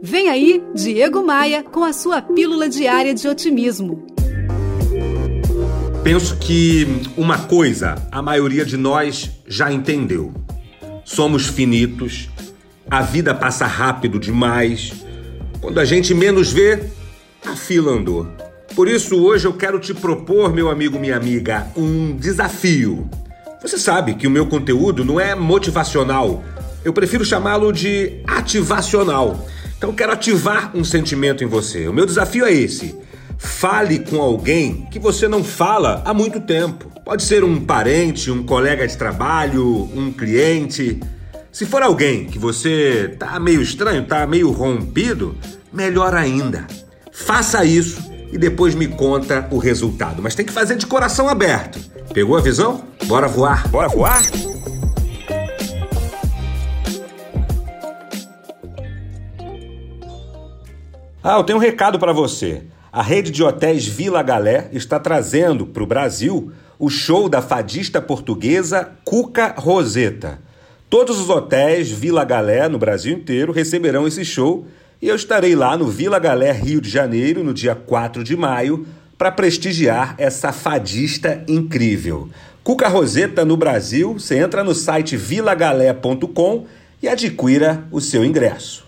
Vem aí, Diego Maia, com a sua pílula diária de otimismo. Penso que uma coisa a maioria de nós já entendeu. Somos finitos, a vida passa rápido demais. Quando a gente menos vê, a fila andou. Por isso, hoje eu quero te propor, meu amigo, minha amiga, um desafio. Você sabe que o meu conteúdo não é motivacional, eu prefiro chamá-lo de ativacional. Então, quero ativar um sentimento em você. O meu desafio é esse. Fale com alguém que você não fala há muito tempo. Pode ser um parente, um colega de trabalho, um cliente. Se for alguém que você tá meio estranho, tá meio rompido, melhor ainda. Faça isso e depois me conta o resultado. Mas tem que fazer de coração aberto. Pegou a visão? Bora voar. Bora voar? Ah, eu tenho um recado para você. A rede de hotéis Vila Galé está trazendo para o Brasil o show da fadista portuguesa Cuca Roseta. Todos os hotéis Vila Galé no Brasil inteiro receberão esse show e eu estarei lá no Vila Galé, Rio de Janeiro, no dia 4 de maio, para prestigiar essa fadista incrível. Cuca Roseta no Brasil, você entra no site vilagalé.com e adquira o seu ingresso.